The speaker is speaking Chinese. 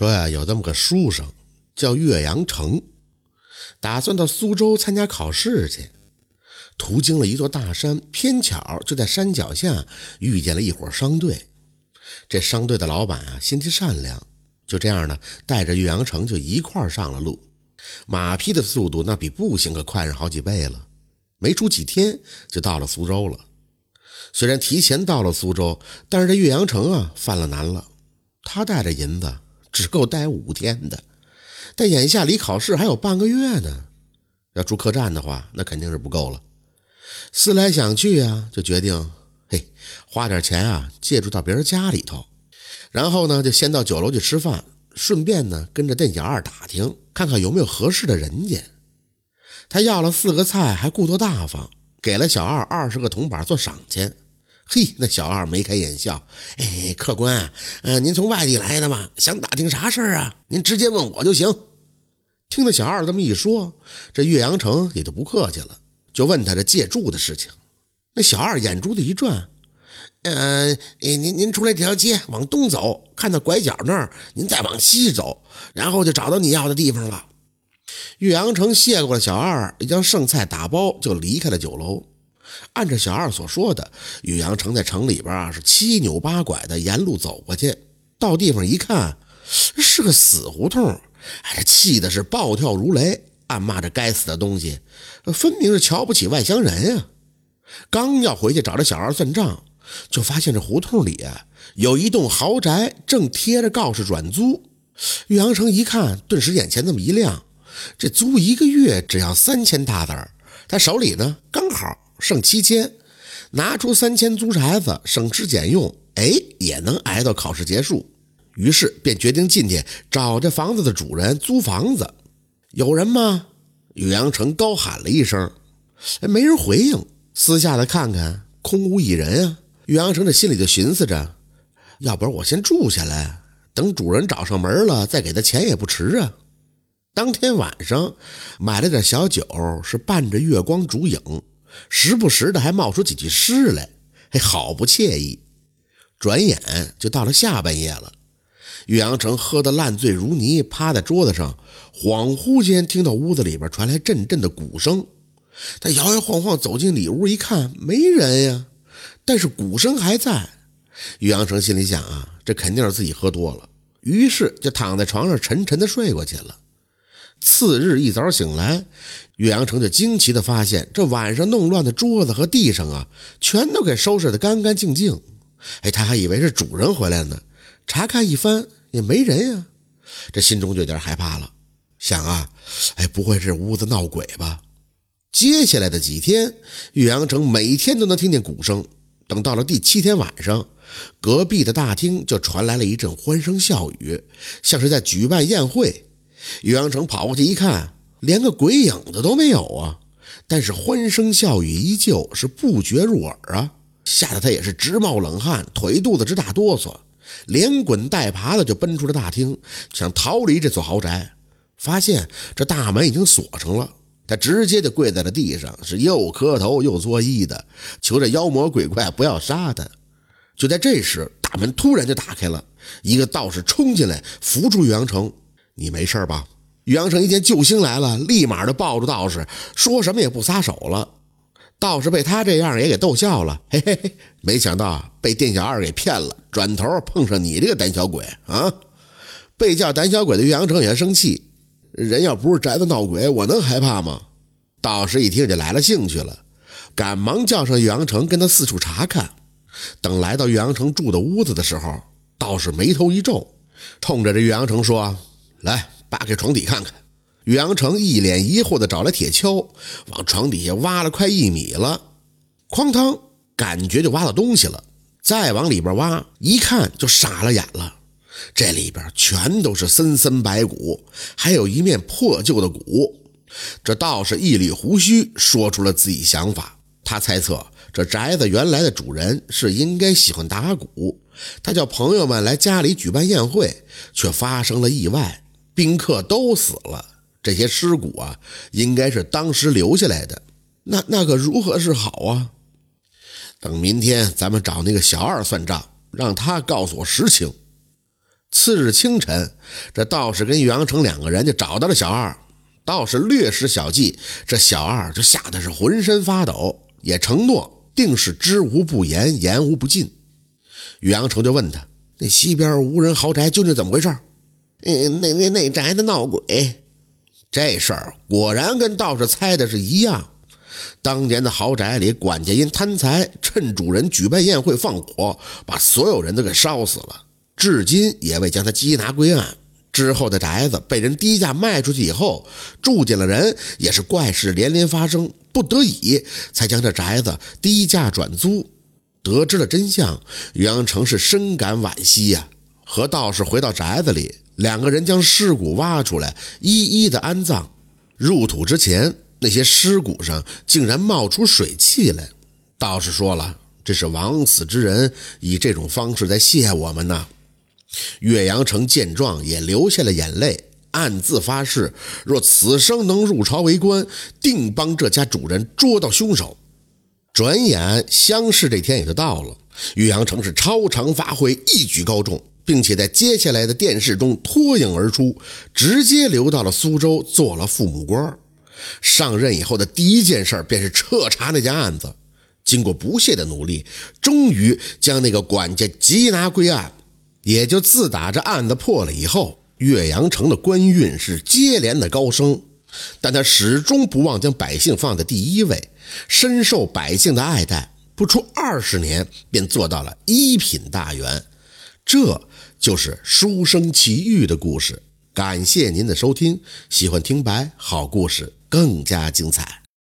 说呀，有这么个书生叫岳阳城，打算到苏州参加考试去。途经了一座大山，偏巧就在山脚下遇见了一伙商队。这商队的老板啊，心地善良，就这样呢，带着岳阳城就一块上了路。马匹的速度那比步行可快上好几倍了，没出几天就到了苏州了。虽然提前到了苏州，但是这岳阳城啊犯了难了，他带着银子只够待五天的，但眼下离考试还有半个月呢，要住客栈的话，那肯定是不够了。思来想去啊，就决定，嘿，花点钱啊，借住到别人家里头，然后呢，就先到酒楼去吃饭，顺便呢，跟着店小二打听，看看有没有合适的人家。他要了四个菜，还顾多大方，给了小二二十个铜板做赏钱。嘿，那小二眉开眼笑，哎，客官，嗯，您从外地来的吗？想打听啥事儿啊？您直接问我就行。听了小二这么一说，这岳阳城也就不客气了。就问他这借住的事情，那小二眼珠子一转，呃，您您出来这条街往东走，看到拐角那儿，您再往西走，然后就找到你要的地方了。岳阳城谢过了小二，将剩菜打包就离开了酒楼。按照小二所说的，岳阳城在城里边啊是七扭八拐的沿路走过去，到地方一看，是个死胡同，哎，气的是暴跳如雷。暗骂这该死的东西，分明是瞧不起外乡人呀！刚要回去找这小二算账，就发现这胡同里有一栋豪宅，正贴着告示转租。岳阳城一看，顿时眼前这么一亮，这租一个月只要三千大子儿，他手里呢刚好剩七千，拿出三千租宅子，省吃俭用，哎，也能挨到考试结束。于是便决定进去找这房子的主人租房子。有人吗？岳阳城高喊了一声，哎，没人回应。私下的看看，空无一人啊。岳阳城这心里就寻思着，要不然我先住下来，等主人找上门了，再给他钱也不迟啊。当天晚上买了点小酒，是伴着月光烛影，时不时的还冒出几句诗来，还，好不惬意。转眼就到了下半夜了。岳阳城喝得烂醉如泥，趴在桌子上，恍惚间听到屋子里边传来阵阵的鼓声。他摇摇晃晃走进里屋，一看没人呀，但是鼓声还在。岳阳城心里想啊，这肯定是自己喝多了，于是就躺在床上沉沉的睡过去了。次日一早醒来，岳阳城就惊奇的发现，这晚上弄乱的桌子和地上啊，全都给收拾的干干净净。哎，他还以为是主人回来呢。查看一番也没人呀，这心中就有点害怕了，想啊，哎，不会是屋子闹鬼吧？接下来的几天，岳阳城每天都能听见鼓声。等到了第七天晚上，隔壁的大厅就传来了一阵欢声笑语，像是在举办宴会。岳阳城跑过去一看，连个鬼影子都没有啊！但是欢声笑语依旧是不绝入耳啊，吓得他也是直冒冷汗，腿肚子直打哆嗦。连滚带爬的就奔出了大厅，想逃离这座豪宅。发现这大门已经锁上了，他直接就跪在了地上，是又磕头又作揖的，求这妖魔鬼怪不要杀他。就在这时，大门突然就打开了，一个道士冲进来扶住岳阳城：“你没事吧？”岳阳城一见救星来了，立马就抱住道士，说什么也不撒手了。道士被他这样也给逗笑了，嘿嘿嘿，没想到被店小二给骗了，转头碰上你这个胆小鬼啊！被叫胆小鬼的岳阳城也生气，人要不是宅子闹鬼，我能害怕吗？道士一听就来了兴趣了，赶忙叫上岳阳城跟他四处查看。等来到岳阳城住的屋子的时候，道士眉头一皱，冲着这岳阳城说：“来，扒开床底看看。”岳阳城一脸疑惑地找来铁锹，往床底下挖了快一米了，哐当，感觉就挖到东西了。再往里边挖，一看就傻了眼了，这里边全都是森森白骨，还有一面破旧的鼓。这道士一捋胡须，说出了自己想法。他猜测这宅子原来的主人是应该喜欢打鼓，他叫朋友们来家里举办宴会，却发生了意外，宾客都死了。这些尸骨啊，应该是当时留下来的，那那可如何是好啊？等明天咱们找那个小二算账，让他告诉我实情。次日清晨，这道士跟岳阳城两个人就找到了小二。道士略施小计，这小二就吓得是浑身发抖，也承诺定是知无不言，言无不尽。岳阳城就问他：“那西边无人豪宅究竟怎么回事？”“嗯，那那那宅子闹鬼。”这事儿果然跟道士猜的是一样。当年的豪宅里，管家因贪财，趁主人举办宴会放火，把所有人都给烧死了，至今也未将他缉拿归案。之后的宅子被人低价卖出去以后，住进了人，也是怪事连连发生，不得已才将这宅子低价转租。得知了真相，袁阳城是深感惋惜呀。和道士回到宅子里，两个人将尸骨挖出来，一一的安葬。入土之前。那些尸骨上竟然冒出水汽来，道士说了：“这是枉死之人以这种方式在谢我们呢。”岳阳城见状也流下了眼泪，暗自发誓：若此生能入朝为官，定帮这家主人捉到凶手。转眼乡试这天也就到了，岳阳城是超常发挥，一举高中，并且在接下来的殿试中脱颖而出，直接留到了苏州做了父母官。上任以后的第一件事便是彻查那家案子，经过不懈的努力，终于将那个管家缉拿归案。也就自打这案子破了以后，岳阳城的官运是接连的高升，但他始终不忘将百姓放在第一位，深受百姓的爱戴。不出二十年，便做到了一品大员。这就是书生奇遇的故事。感谢您的收听，喜欢听白好故事。更加精彩。